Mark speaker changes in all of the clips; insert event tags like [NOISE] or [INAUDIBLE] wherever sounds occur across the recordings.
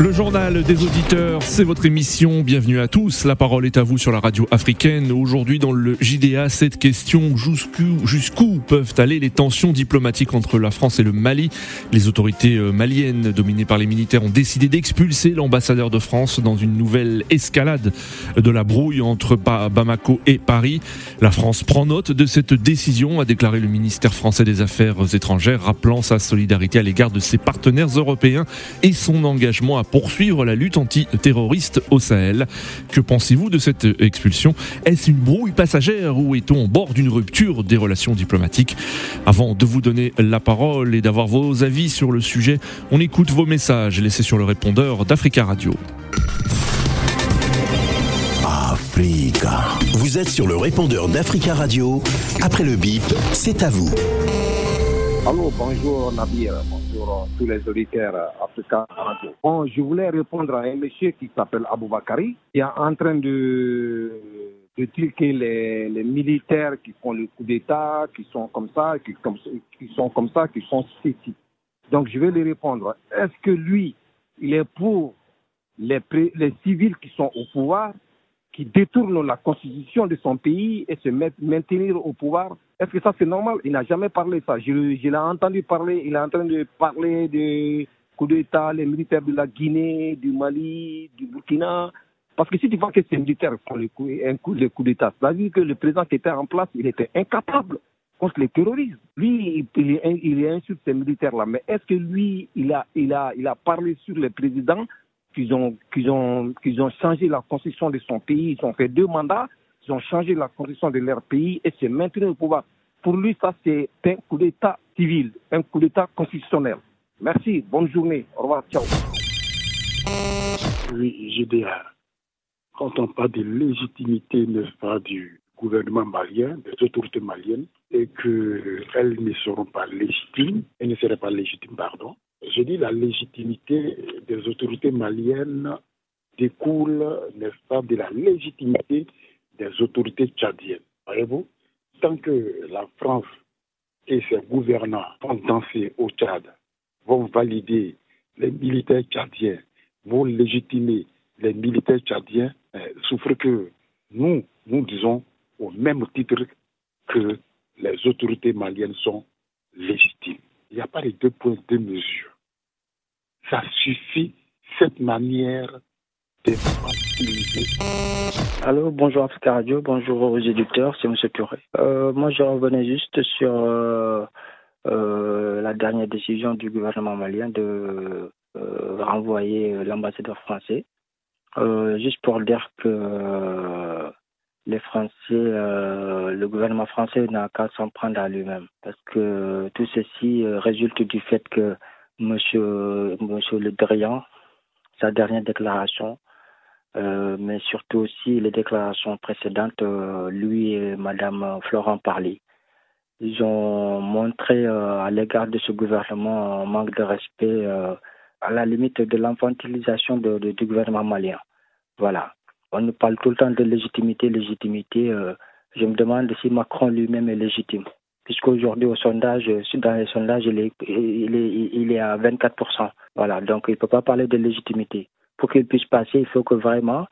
Speaker 1: Le journal des auditeurs, c'est votre émission. Bienvenue à tous. La parole est à vous sur la radio africaine. Aujourd'hui, dans le JDA, cette question jusqu'où peuvent aller les tensions diplomatiques entre la France et le Mali? Les autorités euh, maliennes, dominées par les militaires, ont décidé d'expulser l'ambassadeur de France dans une nouvelle escalade de la brouille entre Bamako et Paris. La France prend note de cette décision, a déclaré le ministère français des Affaires étrangères, rappelant sa solidarité à l'égard de ses partenaires européens et son engagement à poursuivre la lutte antiterroriste au Sahel. Que pensez-vous de cette expulsion? Est-ce une brouille passagère ou est-on au bord d'une rupture des relations diplomatiques? Avant de vous donner la parole et d'avoir vos avis sur le sujet, on écoute vos messages laissés sur le répondeur d'Africa Radio.
Speaker 2: Africa. Vous êtes sur le répondeur d'Africa Radio. Après le bip, c'est à vous.
Speaker 3: Allô, bonjour Nabir, bonjour tous les auditeurs africains. Bon, je voulais répondre à un monsieur qui s'appelle Aboubakari, qui est en train de, de dire que les, les, militaires qui font le coup d'État, qui sont comme ça, qui sont comme ça, qui sont ceci. Donc je vais lui répondre. Est-ce que lui, il est pour les, les civils qui sont au pouvoir qui détourne la constitution de son pays et se maintenir au pouvoir. Est-ce que ça c'est normal? Il n'a jamais parlé de ça. Je, l'ai entendu parler, il est en train de parler de coup d'État, les militaires de la Guinée, du Mali, du Burkina. Parce que si tu vois que ces militaires font le coup, un coup, le coup d'État, cest à dire que le président qui était en place, il était incapable contre les terroristes. Lui, il, il, il insulte ces militaires-là. Mais est-ce que lui, il a, il, a, il a parlé sur le président qu'ils ont, qu'ils ont, qu'ils ont changé la constitution de son pays. Ils ont fait deux mandats, ils ont changé la constitution de leur pays et c'est maintenant au pouvoir. Pour lui, ça, c'est un coup d'État civil, un coup d'État constitutionnel. Merci, bonne journée. Au revoir, ciao.
Speaker 4: Oui, dis, Quand on parle de légitimité, n'est-ce pas, du gouvernement malien, des autorités maliennes, et qu'elles ne seront pas légitimes, elles ne seraient pas légitimes, pardon, je dis la légitimité des autorités maliennes découle, n'est-ce pas, de la légitimité des autorités tchadiennes. Voyez-vous Tant que la France et ses gouvernants vont danser au Tchad, vont valider les militaires tchadiens, vont légitimer les militaires tchadiens, eh, souffrent que nous, nous disons au même titre que les autorités maliennes sont légitimes. Il n'y a pas les deux points de mesure ça suffit, cette manière de
Speaker 5: Allô, bonjour Africa Radio, bonjour aux éditeurs, c'est M. Touré. Euh, moi, je revenais juste sur euh, euh, la dernière décision du gouvernement malien de renvoyer l'ambassadeur français. juste pour dire que les Français, le gouvernement français n'a qu'à s'en prendre à lui-même. Parce que tout ceci résulte du fait que Monsieur, Monsieur Le Drian, sa dernière déclaration, euh, mais surtout aussi les déclarations précédentes, euh, lui et Madame Florent Parly. Ils ont montré euh, à l'égard de ce gouvernement un manque de respect, à la limite de l'infantilisation du gouvernement malien. Voilà. On nous parle tout le temps de légitimité, légitimité. je me demande si Macron lui-même est légitime puisqu'aujourd'hui au sondage, dans les sondages, il est, à 24%. Voilà, donc il ne peut pas parler de légitimité. Pour qu'il puisse passer, il faut que vraiment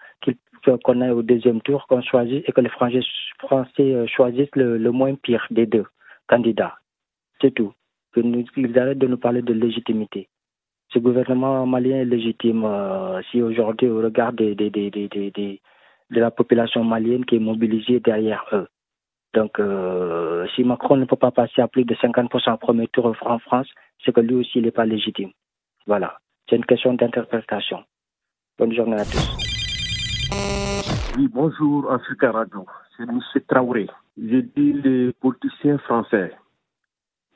Speaker 5: qu'on aille au deuxième tour, qu'on choisisse et que les Français, Français choisissent le, moins pire des deux candidats. C'est tout. Qu'ils arrêtent de nous parler de légitimité. Ce gouvernement malien est légitime euh, si aujourd'hui, au regard des, des, des, de la population malienne qui est mobilisée derrière eux. Donc, euh, si Macron ne peut pas passer à plus de 50% au premier tour en France, c'est que lui aussi, il n'est pas légitime. Voilà. C'est une question d'interprétation. Bonne journée à tous.
Speaker 6: Oui, bonjour, Africa Radio. C'est M. Traoré. Je dis les politiciens français.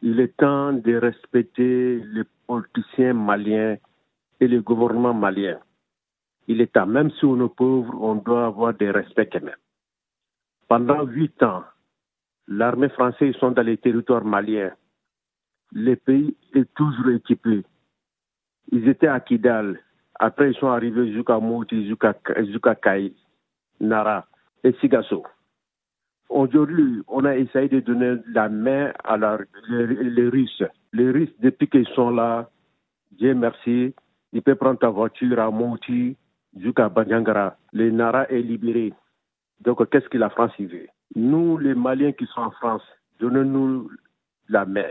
Speaker 6: Il est temps de respecter les politiciens maliens et le gouvernement malien. Il est temps, même si on est pauvre, on doit avoir des respects quand même. Pendant huit ans, L'armée française sont dans les territoires maliens. Le pays est toujours équipé. Ils étaient à Kidal. Après, ils sont arrivés jusqu'à Mouti, jusqu'à Kai, Nara et Sigasso. Aujourd'hui, on a essayé de donner la main à les, Russes. Les Russes, depuis qu'ils sont là, Dieu merci, ils peuvent prendre ta voiture à Mouti jusqu'à Banyangara. Le Nara est libéré. Donc, qu'est-ce que la France y veut? Nous, les Maliens qui sont en France, donnez-nous la main.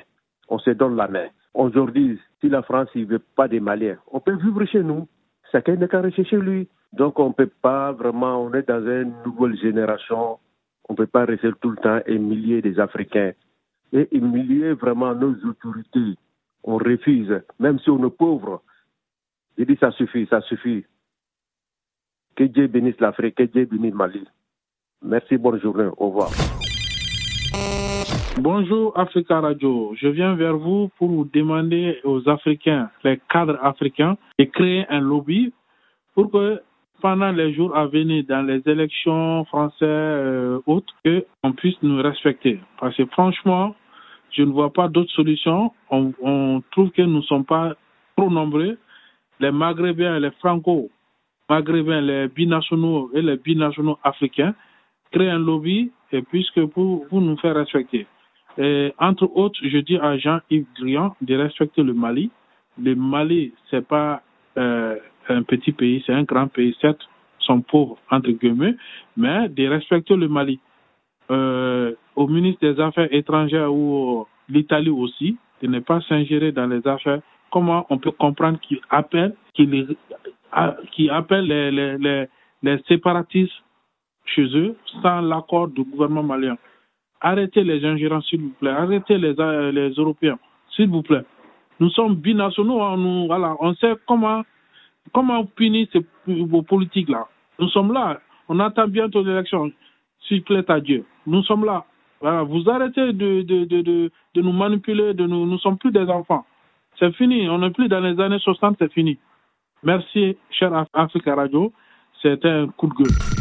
Speaker 6: On se donne la main. Aujourd'hui, si la France ne veut pas des Maliens, on peut vivre chez nous. Chacun n'a qu'à rester chez lui. Donc, on ne peut pas vraiment, on est dans une nouvelle génération. On ne peut pas rester tout le temps humilier des Africains. Et humilier vraiment nos autorités. On refuse, même si on est pauvre. Je dis, ça suffit, ça suffit. Que Dieu bénisse l'Afrique, que Dieu bénisse Mali. Merci, bonne journée, au revoir.
Speaker 7: Bonjour Africa Radio. Je viens vers vous pour vous demander aux Africains, les cadres africains, de créer un lobby pour que pendant les jours à venir dans les élections françaises euh, autres, qu'on puisse nous respecter. Parce que franchement, je ne vois pas d'autre solution. On, on, trouve que nous ne sommes pas trop nombreux. Les Maghrébins, les Franco-Maghrébins, les binationaux et les binationaux africains créent un lobby et puisque pour, pour nous faire respecter. Entre autres, je dis à Jean-Yves Drian de respecter le Mali. Le Mali, c'est pas euh, un petit pays, c'est un grand pays, certes, sont pauvres, entre guillemets, mais de respecter le Mali. Euh, au ministre des Affaires étrangères ou l'Italie aussi, de ne pas s'ingérer dans les affaires. Comment on peut comprendre qu'il appelle, qu'il qui appelle les, les séparatistes chez eux sans l'accord du gouvernement malien. Arrêtez les ingérences, s'il vous plaît. Arrêtez les, euh, les Européens, s'il vous plaît. Nous sommes binationaux. Hein, voilà, on sait comment, comment punir ces, politiques-là. Nous sommes là. On attend bientôt l'élection. S'il plaît à Dieu. Nous sommes là. Voilà, vous arrêtez de, de, de, de, de nous manipuler. De nous, nous sommes plus des enfants. C'est fini. On n'est plus dans les années 60. C'est fini. Merci, cher Africa Radio. C'était un coup de gueule.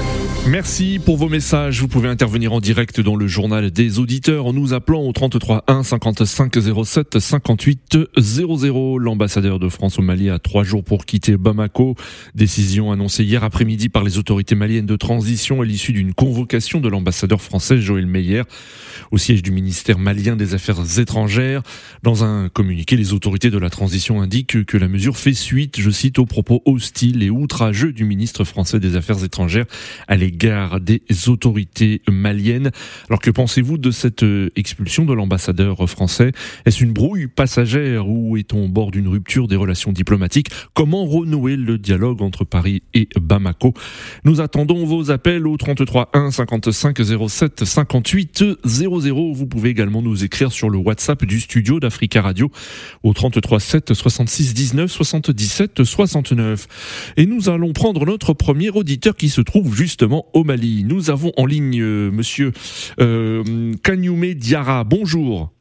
Speaker 1: Merci pour vos messages. Vous pouvez intervenir en direct dans le journal des auditeurs en nous appelant au 33 1 55 07 58 00. L'ambassadeur de France au Mali a trois jours pour quitter Bamako. Décision annoncée hier après-midi par les autorités maliennes de transition à l'issue d'une convocation de l'ambassadeur français Joël Meyer au siège du ministère malien des Affaires étrangères. Dans un communiqué, les autorités de la transition indiquent que la mesure fait suite, je cite, aux propos hostiles et outrageux du ministre français des Affaires étrangères à l'égard des autorités maliennes. Alors que pensez-vous de cette euh, expulsion de l'ambassadeur français? Est-ce une brouille passagère ou est-on au bord d'une rupture des relations diplomatiques? Comment renouer le dialogue entre Paris et Bamako? Nous attendons vos appels au 33 1 55 07 58 00. Vous pouvez également nous écrire sur le WhatsApp du studio d'Africa Radio au 33 7 66 19 77 69. Et nous allons prendre notre premier auditeur qui se trouve justement au Mali. Nous avons en ligne euh, monsieur euh, Kanyume Diara. Bonjour.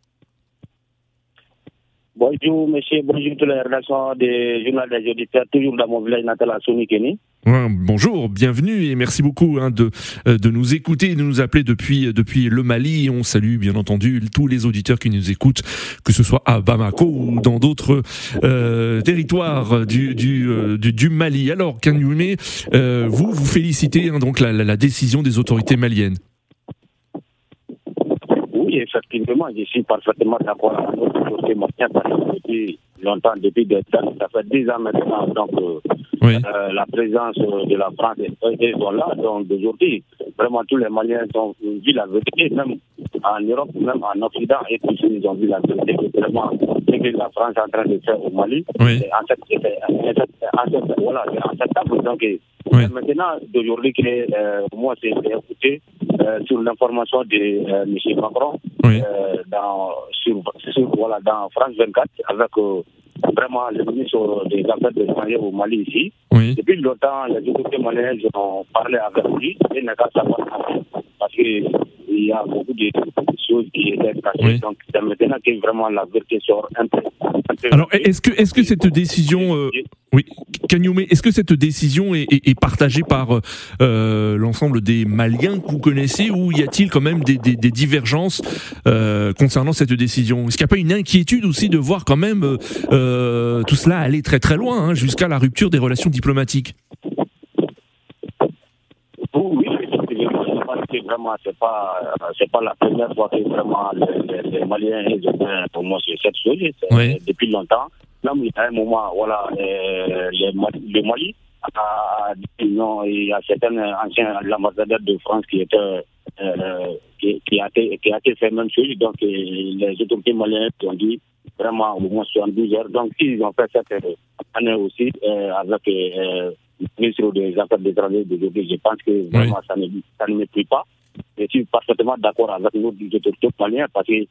Speaker 8: Bonjour, monsieur. Bonjour, toutes les rédactions des journaux des auditeurs, toujours dans mon village natal à Sonikeni.
Speaker 1: Bonjour, bienvenue et merci beaucoup hein, de, euh, de nous écouter de nous appeler depuis, depuis le Mali. On salue bien entendu tous les auditeurs qui nous écoutent, que ce soit à Bamako ou dans d'autres euh, territoires du, Mali. Alors, Kanyume, euh, vous, vous félicitez hein, donc la, la décision des autorités maliennes
Speaker 8: effectivement, je suis parfaitement d'accord longtemps, depuis des années, ça fait 10 ans maintenant, donc euh, euh, la présence de la France est, là. Donc aujourd'hui, vraiment tous les Maliens ont vu la vérité, même en Europe, même en Occident, et tous ils ont vu la vérité vraiment ce que la France est en train de faire au Mali.
Speaker 1: Oui.
Speaker 8: En cette, en cette, voilà, en cette table, donc maintenant, d'aujourd'hui, que euh, moi, c'est écouté euh, sur l'information de euh, M. Macron euh, dans, sur, sur, voilà, dans France 24 avec euh, vraiment le ministre des Affaires étrangères au Mali ici. Depuis longtemps, les autorités maliennes ont parlé avec lui et n'a qu'à savoir. Parce qu'il y a beaucoup de choses qui étaient cachées. Donc, c'est maintenant que vraiment la vérité sort un peu.
Speaker 1: Alors, est-ce que, est-ce que cette décision, euh, oui, Kanyome, est-ce que cette décision est, est, partagée par euh, l'ensemble des Maliens que vous connaissez ou y a-t-il quand même des, des, des divergences euh, concernant cette décision? Est-ce qu'il n'y a pas une inquiétude aussi de voir quand même euh, tout cela aller très très loin, hein, jusqu'à la rupture des relations diplomatiques?
Speaker 8: Vraiment c'est pas c'est pas la première fois que vraiment les, les, les Maliens ont pour moi c'est cette chose
Speaker 1: Oui.
Speaker 8: depuis longtemps. Même a un moment voilà euh, les le Mali a dit non il y a certains anciens ambassadeurs de France qui étaient euh, qui, qui a été qui a été fait même chose donc euh, les autorités maliennes ont dit vraiment au moins 72 heures. Donc ils ont fait cette euh, année aussi euh, avec euh, le ministre des Affaires étrangères d'aujourd'hui. Je pense que vraiment ça ne ça ne me plaît pas je suis parfaitement d'accord avec nos autorités maliennes parce que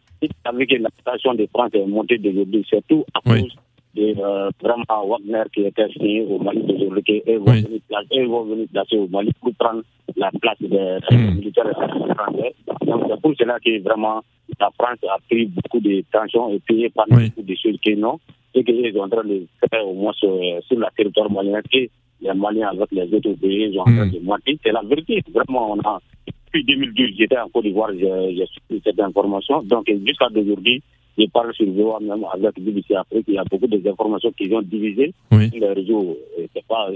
Speaker 8: avec la situation de France est montée d'aujourd'hui, surtout à
Speaker 1: Oui.
Speaker 8: cause de euh, vraiment Wagner qui était signé au Mali d'aujourd'hui, qui vont,
Speaker 1: Oui.
Speaker 8: venir placer, eux vont venir placer au Mali pour prendre la place des
Speaker 1: Mm.
Speaker 8: militaires français. Donc c'est pour cela que vraiment la France a pris beaucoup de tensions et payé par
Speaker 1: Oui.
Speaker 8: beaucoup de choses que non, et qu'ils sont en train de faire au moins sur, sur le territoire malien, que les Maliens avec les autres pays sont en train
Speaker 1: Mm.
Speaker 8: de mentir. C'est la vérité. Vraiment, on a depuis 2012, j'étais en Côte d'Ivoire, j'ai suivi cette information. Donc, jusqu'à aujourd'hui, je parle sur VOA même avec BBC Afrique. Il y a beaucoup d'informations qui sont divisées
Speaker 1: Oui.
Speaker 8: réseaux. Et C'est pas,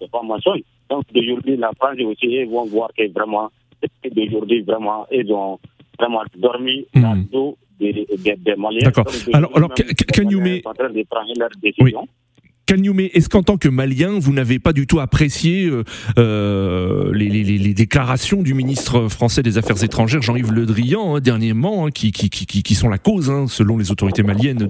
Speaker 8: c'est pas mensonge. Donc, d'aujourd'hui, la France aussi, ils vont voir que vraiment, d'aujourd'hui, vraiment, ils ont vraiment dormi dans le dos des, des, des Maliens.
Speaker 1: D'accord. Alors- alors,
Speaker 8: d'aujourd'hui,
Speaker 1: Ka- Ka- Kanyume, est-ce qu'en tant que Malien, vous n'avez pas du tout apprécié euh, euh, les, déclarations du ministre français des Affaires étrangères, Jean-Yves Le Drian, hein, dernièrement, hein, qui, qui, qui, sont la cause, hein, selon les autorités maliennes,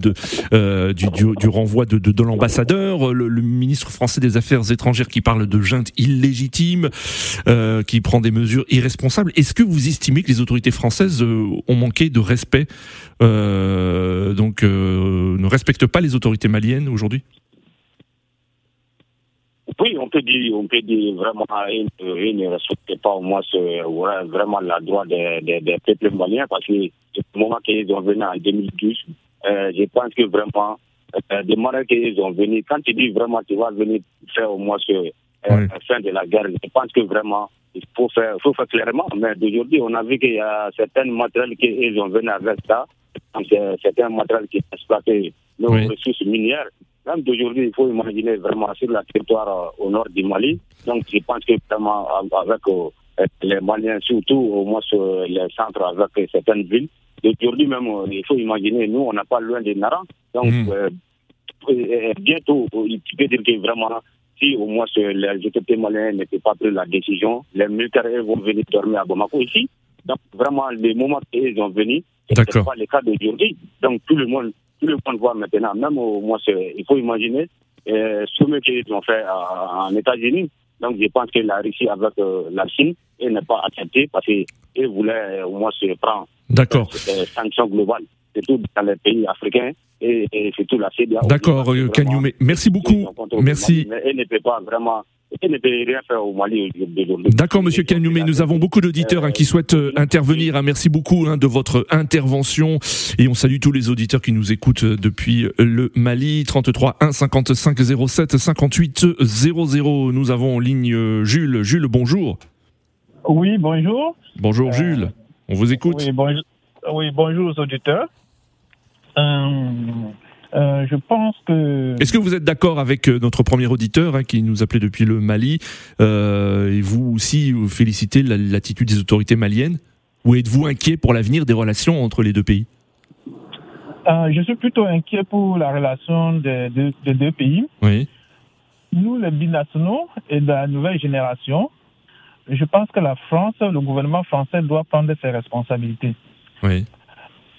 Speaker 1: euh, du, renvoi de, de, de l'ambassadeur, le, ministre français des Affaires étrangères qui parle de junte illégitime, qui prend des mesures irresponsables. Est-ce que vous estimez que les autorités françaises ont manqué de respect, donc ne respectent pas les autorités maliennes aujourd'hui?
Speaker 8: Oui, on peut dire, on peut dire vraiment, ils, ils ne respectent pas au moins ce, vraiment la droit des, des, des peuples maliens parce que du moment qu'ils ont venu en 2012, euh, je pense que vraiment, euh, des manières qu'ils ont venu, quand tu dis vraiment tu vas venir faire au moins ce, euh,
Speaker 1: Oui.
Speaker 8: fin de la guerre, je pense que vraiment, il faut faire, faut faire clairement. Mais d'aujourd'hui, on a vu qu'il y a certains matériels qu'ils ont venu avec ça. Certains matériels qui exploitent nos
Speaker 1: Oui.
Speaker 8: ressources minières. Même d'aujourd'hui, il faut imaginer vraiment sur le territoire euh, au nord du Mali. Donc, je pense que vraiment, avec euh, les Maliens, surtout au moins sur les centres avec certaines villes, d'aujourd'hui même, euh, il faut imaginer, nous, on n'a pas loin des Nara. Donc, euh, euh, bientôt, tu peux dire que vraiment, si au moins les autorités maliennes n'étaient pas pris la décision, les militaires vont venir dormir à Bamako ici. Donc, vraiment, les moments qu'ils ont venu, ce n'est pas le cas d'aujourd'hui. Donc, tout le monde, tout le monde voit maintenant, même au moins, il faut imaginer euh, ce qu'ils ont fait en États-Unis. Donc, je pense que la Russie avec euh, la Chine, elle n'est pas acceptée parce qu'ils voulaient euh, au moins se prendre
Speaker 1: D'accord.
Speaker 8: sanctions globales, surtout dans les pays africains et, et surtout la CEDEAO.
Speaker 1: D'accord, euh, Kanyume. Merci beaucoup. Merci.
Speaker 8: Elle ne peut pas vraiment, elle ne peut rien faire au Mali aujourd'hui.
Speaker 1: D'accord, Monsieur Kanyume. Nous avons beaucoup d'auditeurs hein, qui souhaitent euh, intervenir. hein. Merci beaucoup hein, de votre intervention et on salue tous les auditeurs qui nous écoutent euh, depuis le Mali. 33 1 55 07 58 00. Nous avons en ligne euh, Jules. Jules, bonjour.
Speaker 9: Oui, bonjour.
Speaker 1: Bonjour Jules. On vous écoute.
Speaker 9: Oui, bonjour, oui, bonjour aux auditeurs. Euh, euh, je pense que.
Speaker 1: Est-ce que vous êtes d'accord avec euh, notre premier auditeur hein, qui nous appelait depuis le Mali euh, et vous aussi vous félicitez la- l'attitude des autorités maliennes? Ou êtes-vous inquiet pour l'avenir des relations entre les deux pays?
Speaker 9: Euh, je suis plutôt inquiet pour la relation des deux, des deux pays.
Speaker 1: Oui.
Speaker 9: Nous, les binationaux et de la nouvelle génération, je pense que la France, le gouvernement français doit prendre ses responsabilités.
Speaker 1: Oui.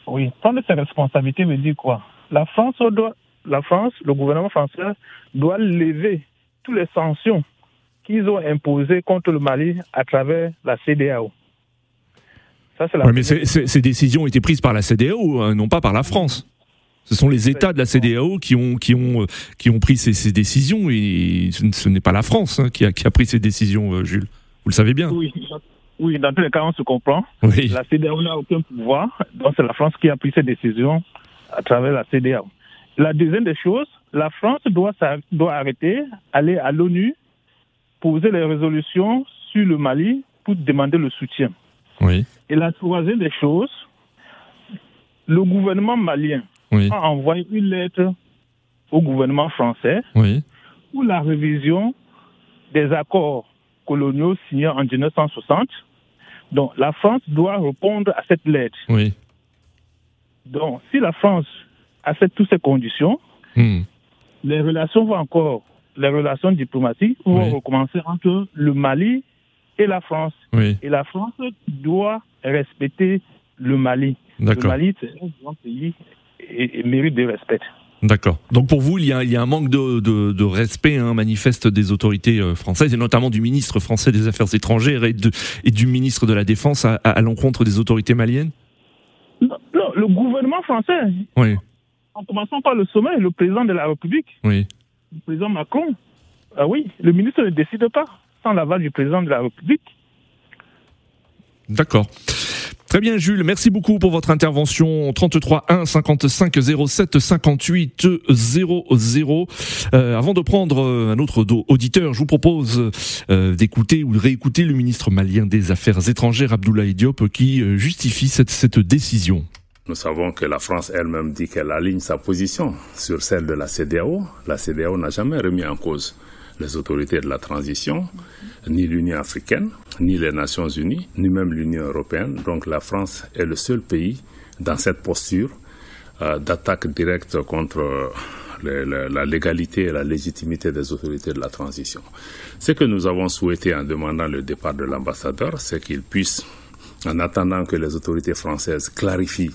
Speaker 9: Oui, prendre ses responsabilités veut dire quoi? La France doit, la France, le gouvernement français doit lever toutes les sanctions qu'ils ont imposées contre le Mali à travers la CDAO. Ça, c'est la
Speaker 1: Ouais, mais ces- décisions ont été prises par la CDAO, hein, non pas par la France. Ce sont les États de la CDAO qui ont, qui ont, euh, qui ont pris ces, ces décisions et ce, n'est pas la France hein, qui, a, qui a pris ces décisions, euh, Jules. Vous le savez bien.
Speaker 9: Oui, oui, dans tous les cas, on se comprend.
Speaker 1: Oui.
Speaker 9: La CDAO n'a aucun pouvoir, donc c'est la France qui a pris ces décisions à travers la CDAO. la deuxième des choses, la France doit, doit arrêter, aller à l'ONU, poser les résolutions sur le Mali pour demander le soutien.
Speaker 1: Oui.
Speaker 9: Et la troisième des choses, le gouvernement malien a envoyé une lettre au gouvernement français pour la révision des accords coloniaux signés en 1960. Donc la France doit répondre à cette lettre.
Speaker 1: Oui.
Speaker 9: Donc si la France accepte toutes ces conditions, hmm. les relations vont encore, les relations diplomatiques vont recommencer entre le Mali et la France. Et la France doit respecter le Mali. Le Mali, c'est un grand pays et, mérite de respect.
Speaker 1: D'accord. Donc pour vous, il y a, il y a un manque de, de, respect hein, manifeste des autorités euh, françaises, et notamment du ministre français des Affaires étrangères et, de, et du ministre de la Défense à, l'encontre des autorités maliennes?
Speaker 9: Le gouvernement français.
Speaker 1: Oui.
Speaker 9: En commençant par le sommet, le président de la République,
Speaker 1: oui.
Speaker 9: le président Macron, ah oui, le ministre ne décide pas sans l'aval du président de la République.
Speaker 1: D'accord. Très bien, Jules. Merci beaucoup pour votre intervention. 33 1 55 07 58 00. avant de prendre euh, un autre auditeur, je vous propose euh, d'écouter ou de réécouter le ministre malien des Affaires étrangères, Abdoulaye Diop, qui euh, justifie cette, cette décision.
Speaker 10: Nous savons que la France elle-même dit qu'elle aligne sa position sur celle de la CDAO. La CDAO n'a jamais remis en cause les autorités de la transition, ni l'Union africaine, ni les Nations unies, ni même l'Union européenne. Donc la France est le seul pays dans cette posture euh, d'attaque directe contre euh, la légalité et la légitimité des autorités de la transition. Ce que nous avons souhaité en demandant le départ de l'ambassadeur, c'est qu'il puisse, en attendant que les autorités françaises clarifient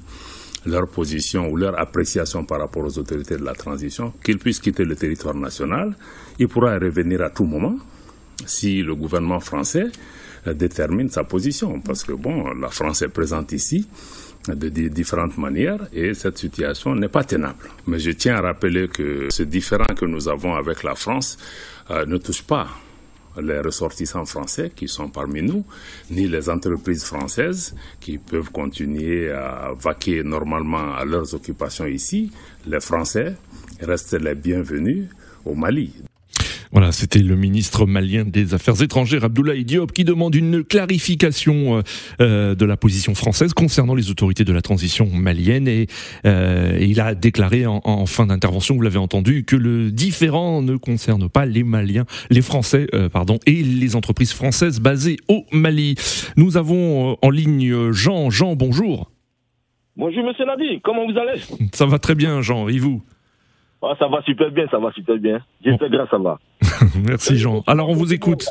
Speaker 10: leur position ou leur appréciation par rapport aux autorités de la transition, qu'ils puissent quitter le territoire national. Il pourra revenir à tout moment si le gouvernement français euh, détermine sa position. Parce que, bon, la France est présente ici de différentes manières et cette situation n'est pas tenable. Mais je tiens à rappeler que ce différent que nous avons avec la France euh, ne touche pas les ressortissants français qui sont parmi nous, ni les entreprises françaises qui peuvent continuer à vaquer normalement à leurs occupations ici. Les Français restent les bienvenus au Mali.
Speaker 1: Voilà, c'était le ministre malien des Affaires étrangères, Abdoulaye Diop, qui demande une clarification euh, euh, de la position française concernant les autorités de la transition malienne. Et, euh, il a déclaré en, fin d'intervention, vous l'avez entendu, que le différent ne concerne pas les Maliens, les Français, pardon, et les entreprises françaises basées au Mali. Nous avons en ligne Jean. Jean, bonjour.
Speaker 11: Bonjour, monsieur Nadi, comment vous allez?
Speaker 1: Ça va très bien, Jean, et vous?
Speaker 11: Ah, ça va super bien, ça va super bien. J'espère que ça va. [LAUGHS]
Speaker 1: Merci Jean. Alors on vous écoute.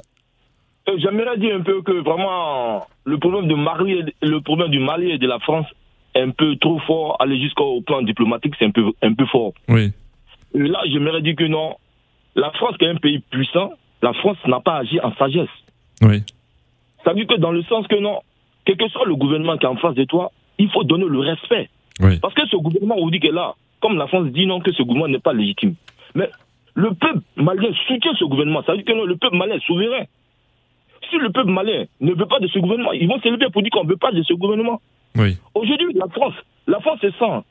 Speaker 11: Euh, j'aimerais dire un peu que vraiment le problème, de Mali, le problème du Mali et de la France est un peu trop fort. Aller jusqu'au plan diplomatique, c'est un peu, un peu fort.
Speaker 1: Oui.
Speaker 11: là, j'aimerais dire que non. La France, qui est un pays puissant, la France n'a pas agi en sagesse.
Speaker 1: Oui.
Speaker 11: Ça veut dire que dans le sens que non, quel que soit le gouvernement qui est en face de toi, il faut donner le respect.
Speaker 1: Oui.
Speaker 11: Parce que ce gouvernement, on dit que là, comme la France dit non, que ce gouvernement n'est pas légitime. Mais le peuple malien soutient ce gouvernement. Ça veut dire que non, le peuple malien est souverain. Si le peuple malien ne veut pas de ce gouvernement, ils vont s'élever pour dire qu'on ne veut pas de ce gouvernement.
Speaker 1: Oui.
Speaker 11: Aujourd'hui, la France, la France est sans,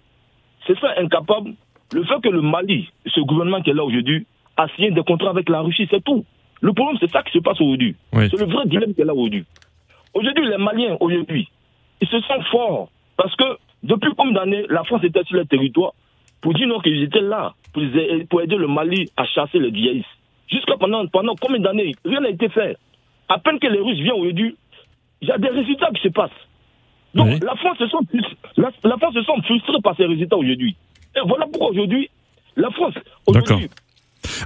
Speaker 11: c'est ça incapable. Le fait que le Mali, ce gouvernement qui est là aujourd'hui, a signé des contrats avec la Russie, c'est tout. Le problème, c'est ça qui se passe aujourd'hui. C'est le vrai dilemme qui est là aujourd'hui. Aujourd'hui, les Maliens, aujourd'hui, ils se sentent forts parce que depuis combien d'années la France était sur le territoire pour dire non qu'ils étaient là pour, aider le Mali à chasser les djihadistes. Jusqu'à pendant, pendant combien d'années Rien n'a été fait. À peine que les Russes viennent aujourd'hui, il y a des résultats qui se passent. Donc la, France se sent, la, France se sent frustrée par ces résultats aujourd'hui. Et voilà pourquoi aujourd'hui, la France, aujourd'hui,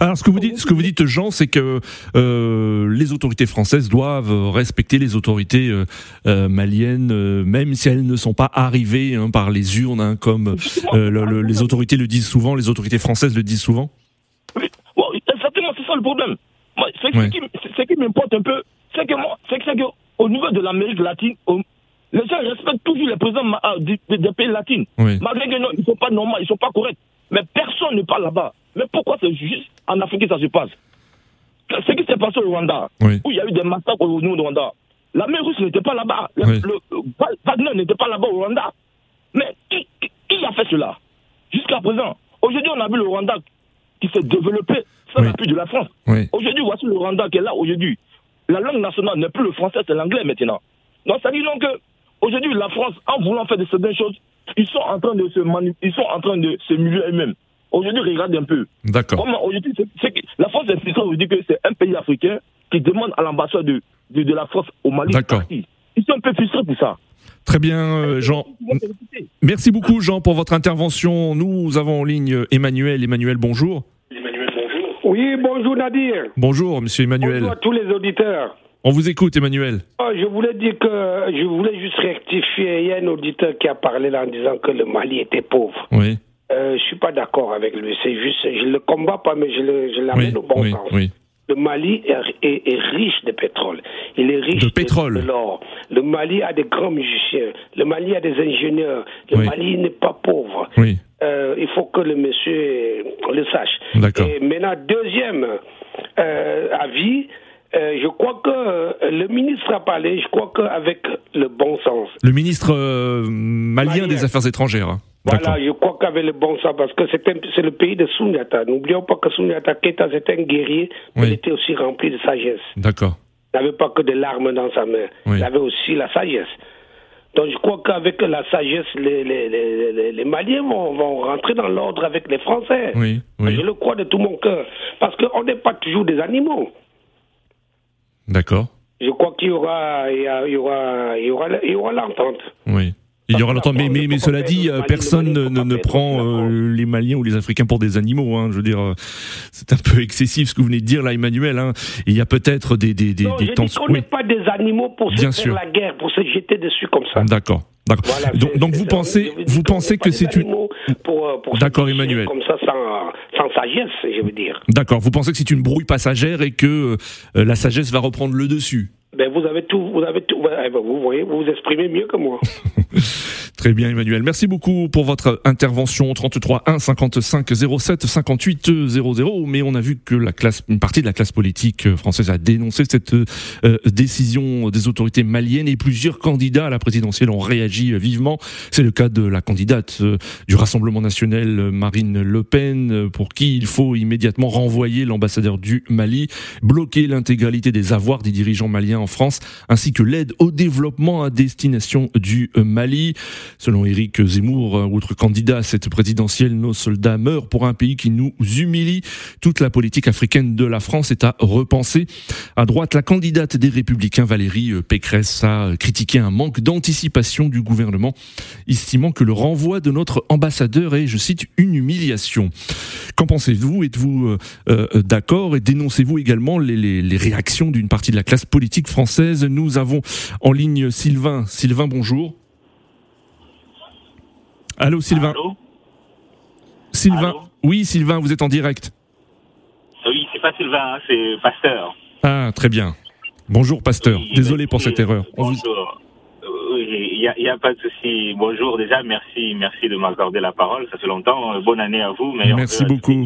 Speaker 1: alors ce que vous dites, ce que vous dites, Jean, c'est que euh, les autorités françaises doivent respecter les autorités euh, euh, maliennes, même si elles ne sont pas arrivées hein, par les urnes, hein, comme les autorités le disent souvent, les autorités françaises le disent souvent.
Speaker 11: Oui, exactement, c'est ça le problème. Ce qui, m'importe un peu, c'est que, que, au niveau de l'Amérique latine, les gens respectent toujours les présidents des, pays latins. Malgré qu'ils ne sont pas normaux, ils ne sont pas corrects. Mais personne ne parle là-bas. Mais pourquoi c'est juste en Afrique que ça se passe Ce qui s'est passé au Rwanda, où il y a eu des massacres au niveau du Rwanda, la mer russe n'était pas là-bas. Wagner n'était pas là-bas au Rwanda. Mais qui, a fait cela Jusqu'à présent, Aujourd'hui, on a vu le Rwanda qui s'est développé sans l'appui de la France. Aujourd'hui, voici le Rwanda qui est là aujourd'hui. La langue nationale n'est plus le français, c'est l'anglais maintenant. Donc ça dit donc que aujourd'hui, la France, en voulant faire de certaines choses, ils sont en train de se ils sont en train de se muer eux-mêmes. Aujourd'hui, regarde un peu.
Speaker 1: D'accord.
Speaker 11: Aujourd'hui, la France explique aujourd'hui que c'est un pays africain qui demande à l'ambassade de, de, la France au Mali.
Speaker 1: D'accord.
Speaker 11: Ils sont un peu frustrés pour ça.
Speaker 1: Très bien, euh, Jean. Merci beaucoup, Jean, pour votre intervention. Nous avons en ligne Emmanuel. Emmanuel, bonjour.
Speaker 12: Emmanuel, bonjour. Oui, bonjour Nadir.
Speaker 1: Bonjour, monsieur Emmanuel.
Speaker 12: Bonjour à tous les auditeurs.
Speaker 1: On vous écoute, Emmanuel.
Speaker 12: Oh, je voulais dire que je voulais juste rectifier. Il y a un auditeur qui a parlé là en disant que le Mali était pauvre.
Speaker 1: Oui.
Speaker 12: Euh, je suis pas d'accord avec lui. C'est juste, je le combats pas, mais je l'amène au bon sens.
Speaker 1: Oui.
Speaker 12: Le Mali est, riche de pétrole. Il est riche
Speaker 1: de pétrole.
Speaker 12: De, l'or. Le Mali a des grands musiciens. Le Mali a des ingénieurs. Le Mali n'est pas pauvre.
Speaker 1: Oui.
Speaker 12: Euh, il faut que le monsieur le sache.
Speaker 1: D'accord.
Speaker 12: Et maintenant, deuxième euh, avis. Euh, je crois que le ministre a parlé, je crois qu'avec le bon sens.
Speaker 1: Le ministre malien, des Affaires étrangères.
Speaker 12: Voilà, je crois qu'avec le bon sens, parce que c'est le pays de Sunyata. N'oublions pas que Sunyata Keita, c'était un guerrier, mais il était aussi rempli de sagesse.
Speaker 1: D'accord.
Speaker 12: Il n'avait pas que des larmes dans sa main, il avait aussi la sagesse. Donc je crois qu'avec la sagesse, les, les, les, les Maliens vont, vont, rentrer dans l'ordre avec les Français.
Speaker 1: Oui, oui.
Speaker 12: Je le crois de tout mon cœur. Parce qu'on n'est pas toujours des animaux.
Speaker 1: D'accord.
Speaker 12: Je crois qu'il y aura, il y aura, il y aura, il y aura l'entente.
Speaker 1: Oui. Il y aura longtemps, mais, mais, mais cela dit, personne ne, ne, prend euh, les Maliens ou les Africains pour des animaux. Hein. Je veux dire, euh, c'est un peu [LAUGHS] excessif ce que vous venez de dire là, Emmanuel. Hein. Il y a peut-être des, des, des,
Speaker 12: non,
Speaker 1: des
Speaker 12: tensions. On n'est pas des animaux pour se faire sûr. la guerre, pour se jeter dessus comme ça.
Speaker 1: D'accord. Voilà, donc, donc vous pensez, vous pensez que c'est une.
Speaker 12: Pour, pour
Speaker 1: D'accord, Emmanuel.
Speaker 12: Comme ça, sans, sans, sagesse, je veux dire.
Speaker 1: D'accord. Vous pensez que c'est une brouille passagère et que euh, la sagesse va reprendre le dessus?
Speaker 12: Ben vous avez tout, vous avez tout, vous voyez, vous vous exprimez mieux que moi. [LAUGHS]
Speaker 1: Très bien, Emmanuel. Merci beaucoup pour votre intervention. 33 1 55 07 58 00. Mais on a vu que la classe, une partie de la classe politique française a dénoncé cette euh, décision des autorités maliennes et plusieurs candidats à la présidentielle ont réagi vivement. C'est le cas de la candidate euh, du Rassemblement national, Marine Le Pen, pour qui il faut immédiatement renvoyer l'ambassadeur du Mali, bloquer l'intégralité des avoirs des dirigeants maliens en France, ainsi que l'aide au développement à destination du Mali. Selon Éric Zemmour, autre candidat à cette présidentielle, nos soldats meurent pour un pays qui nous humilie. Toute la politique africaine de la France est à repenser. À droite, la candidate des Républicains, Valérie Pécresse, a critiqué un manque d'anticipation du gouvernement, estimant que le renvoi de notre ambassadeur est, je cite, une humiliation. Qu'en pensez-vous? Êtes-vous euh, euh, d'accord? Et dénoncez-vous également les, les, les réactions d'une partie de la classe politique française? Nous avons en ligne Sylvain. Sylvain, bonjour. Allô, Sylvain
Speaker 13: Allô
Speaker 1: Sylvain Oui, Sylvain, vous êtes en direct.
Speaker 13: Oui, c'est pas Sylvain, hein, c'est Pasteur.
Speaker 1: Ah, très bien. Bonjour, Pasteur. Désolé pour cette erreur.
Speaker 13: Bonjour. Il n'y a, pas de souci. Bonjour déjà, merci, merci de m'accorder la parole. Ça fait longtemps. Euh, bonne année à vous.
Speaker 1: Merci beaucoup.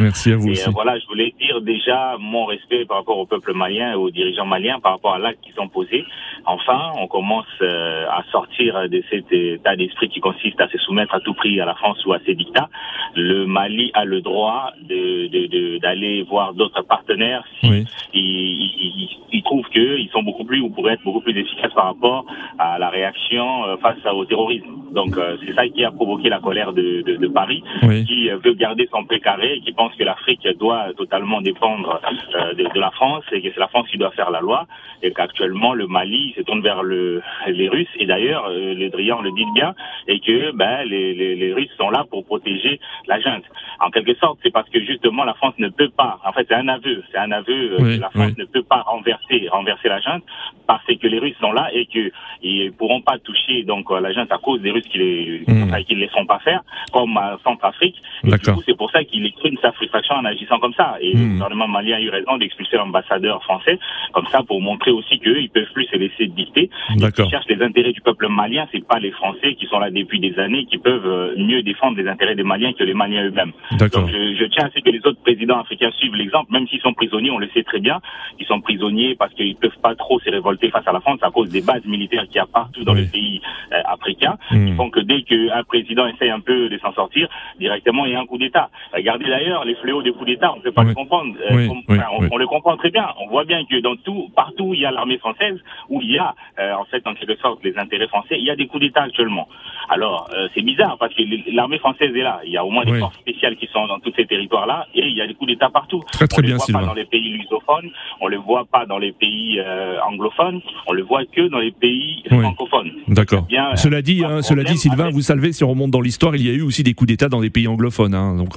Speaker 1: Merci à vous
Speaker 13: et, euh, voilà, je voulais dire déjà mon respect par rapport au peuple malien et aux dirigeants maliens par rapport à l'acte qu'ils ont posé. Enfin, on commence euh, à sortir de cet état d'esprit qui consiste à se soumettre à tout prix à la France ou à ses dictats. Le Mali a le droit de d'aller voir d'autres partenaires si
Speaker 1: oui.
Speaker 13: ils, ils, trouvent qu'ils sont beaucoup plus ou pourraient être beaucoup plus efficaces par rapport à la réaction euh, face au terrorisme. Donc euh, c'est ça qui a provoqué la colère de, de, de Paris, qui veut garder son précaré qui pense que l'Afrique doit totalement dépendre euh, de, de, la France et que c'est la France qui doit faire la loi et qu'actuellement le Mali se tourne vers le, les Russes et d'ailleurs les Drians le disent bien et que ben, les, les, les, Russes sont là pour protéger la junte. En quelque sorte, c'est parce que justement la France ne peut pas, en fait c'est un aveu, c'est un aveu
Speaker 1: oui,
Speaker 13: que la France ne peut pas renverser renverser la junte parce que les Russes sont là et que ils pourront pas toucher donc la junte à cause des Russes qui les
Speaker 1: mmh.
Speaker 13: qui les font pas faire comme à Centrafrique. Et du coup, c'est pour ça qu'il exprime sa frustration en agissant comme ça. Et
Speaker 1: mmh.
Speaker 13: le gouvernement malien a eu raison d'expulser l'ambassadeur français comme ça pour montrer aussi qu'eux ils peuvent plus se laisser dicter. Ils cherchent les intérêts du peuple malien, c'est pas les Français qui sont là depuis des années qui peuvent mieux défendre les intérêts des Maliens que les Maliens eux-mêmes. Donc je, je, tiens à ce que les autres présidents africains suivent l'exemple, même s'ils sont prisonniers, on le sait très bien. Qui sont prisonniers parce qu'ils peuvent pas trop se révolter face à la France à cause des bases militaires qu'il y a partout dans les pays euh, africains. Mmh. Ils font que dès qu'un président essaye un peu de s'en sortir, directement il y a un coup d'État. Regardez d'ailleurs les fléaux des coups d'État, on ne peut pas le comprendre. Euh, on, on, le comprend très bien. On voit bien que dans tout, partout où il y a l'armée française, où il y a euh, en fait en quelque sorte les intérêts français, il y a des coups d'État actuellement. Alors c'est bizarre parce que l'armée française est là. Il y a au moins des forces spéciales qui sont dans tous ces territoires-là et il y a des coups d'État partout.
Speaker 1: Très très
Speaker 13: on
Speaker 1: bien,
Speaker 13: le voit pas dans les pays lusophones, on le voit pas dans les pays anglophones, on le voit que dans les pays francophones.
Speaker 1: D'accord. Cela dit, hein, cela dit, Sylvain, vous savez, si on remonte dans l'histoire, il y a eu aussi des coups d'État dans des pays anglophones. Hein, donc.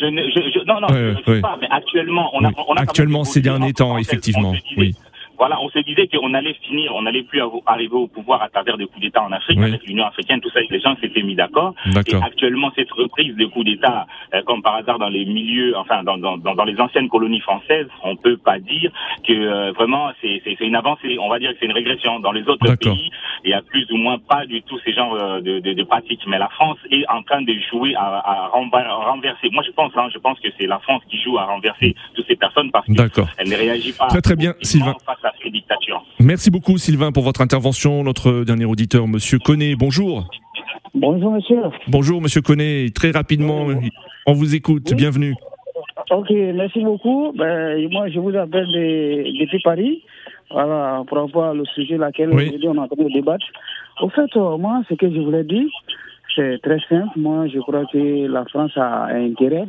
Speaker 13: Je ne, je, non, non, je ne sais pas, mais actuellement, on a, on a
Speaker 1: actuellement ces derniers temps, effectivement, oui
Speaker 13: voilà, on se disait qu'on allait finir, on n'allait plus arriver au pouvoir à travers des coups d'État en Afrique, avec l'Union africaine, tout ça, les gens s'étaient mis d'accord. Et actuellement, cette reprise de coups d'État, euh, comme par hasard dans les milieux, enfin, dans, dans, dans, les anciennes colonies françaises, on peut pas dire que euh, vraiment c'est une avancée. On va dire que c'est une régression. Dans les autres pays, il y a plus ou moins pas du tout ces genres euh, de, de, de pratiques. Mais la France est en train de jouer à, à renverser. Moi, je pense, hein, je pense que c'est la France qui joue à renverser toutes ces personnes parce qu'elle ne réagit pas.
Speaker 1: Très très bien, Sylvain. Merci beaucoup Sylvain pour votre intervention. Notre dernier auditeur, Monsieur Connet, bonjour.
Speaker 14: Bonjour monsieur.
Speaker 1: Bonjour Monsieur Connet. Très rapidement, on vous écoute. Bienvenue.
Speaker 14: Ok, merci beaucoup. Ben, moi, je vous appelle depuis Paris. Voilà, pour rapport au sujet laquelle aujourd'hui on est en train de débattre. Au fait, euh, moi, ce que je voulais dire, c'est très simple. Moi, je crois que la France a un intérêt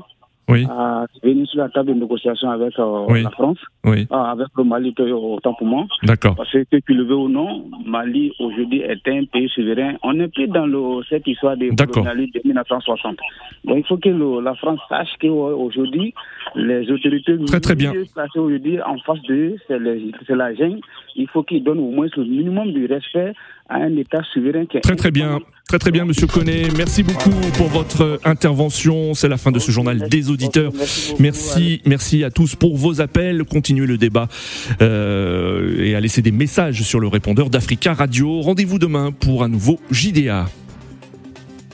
Speaker 1: oui.
Speaker 14: à venir sur la table de négociation avec euh, la France,
Speaker 1: oui.
Speaker 14: euh, avec le Mali autant pour moi.
Speaker 1: D'accord.
Speaker 14: Parce que tu le veux ou non, Mali aujourd'hui est un pays souverain. On n'est plus dans le, cette histoire de colonialisme de 1960. Donc il faut que le, la France sache qu'aujourd'hui, les autorités
Speaker 1: très, très bien.
Speaker 14: placées aujourd'hui en face de c'est la gêne. Il faut qu'ils donnent au moins le minimum de respect à un État souverain qui est
Speaker 1: Très très bien. Très très bien, Monsieur Connet. Merci beaucoup pour votre intervention. C'est la fin de ce journal des auditeurs. Merci, merci à tous pour vos appels. Continuez le débat euh, et à laisser des messages sur le répondeur d'Africa Radio. Rendez-vous demain pour un nouveau JDA.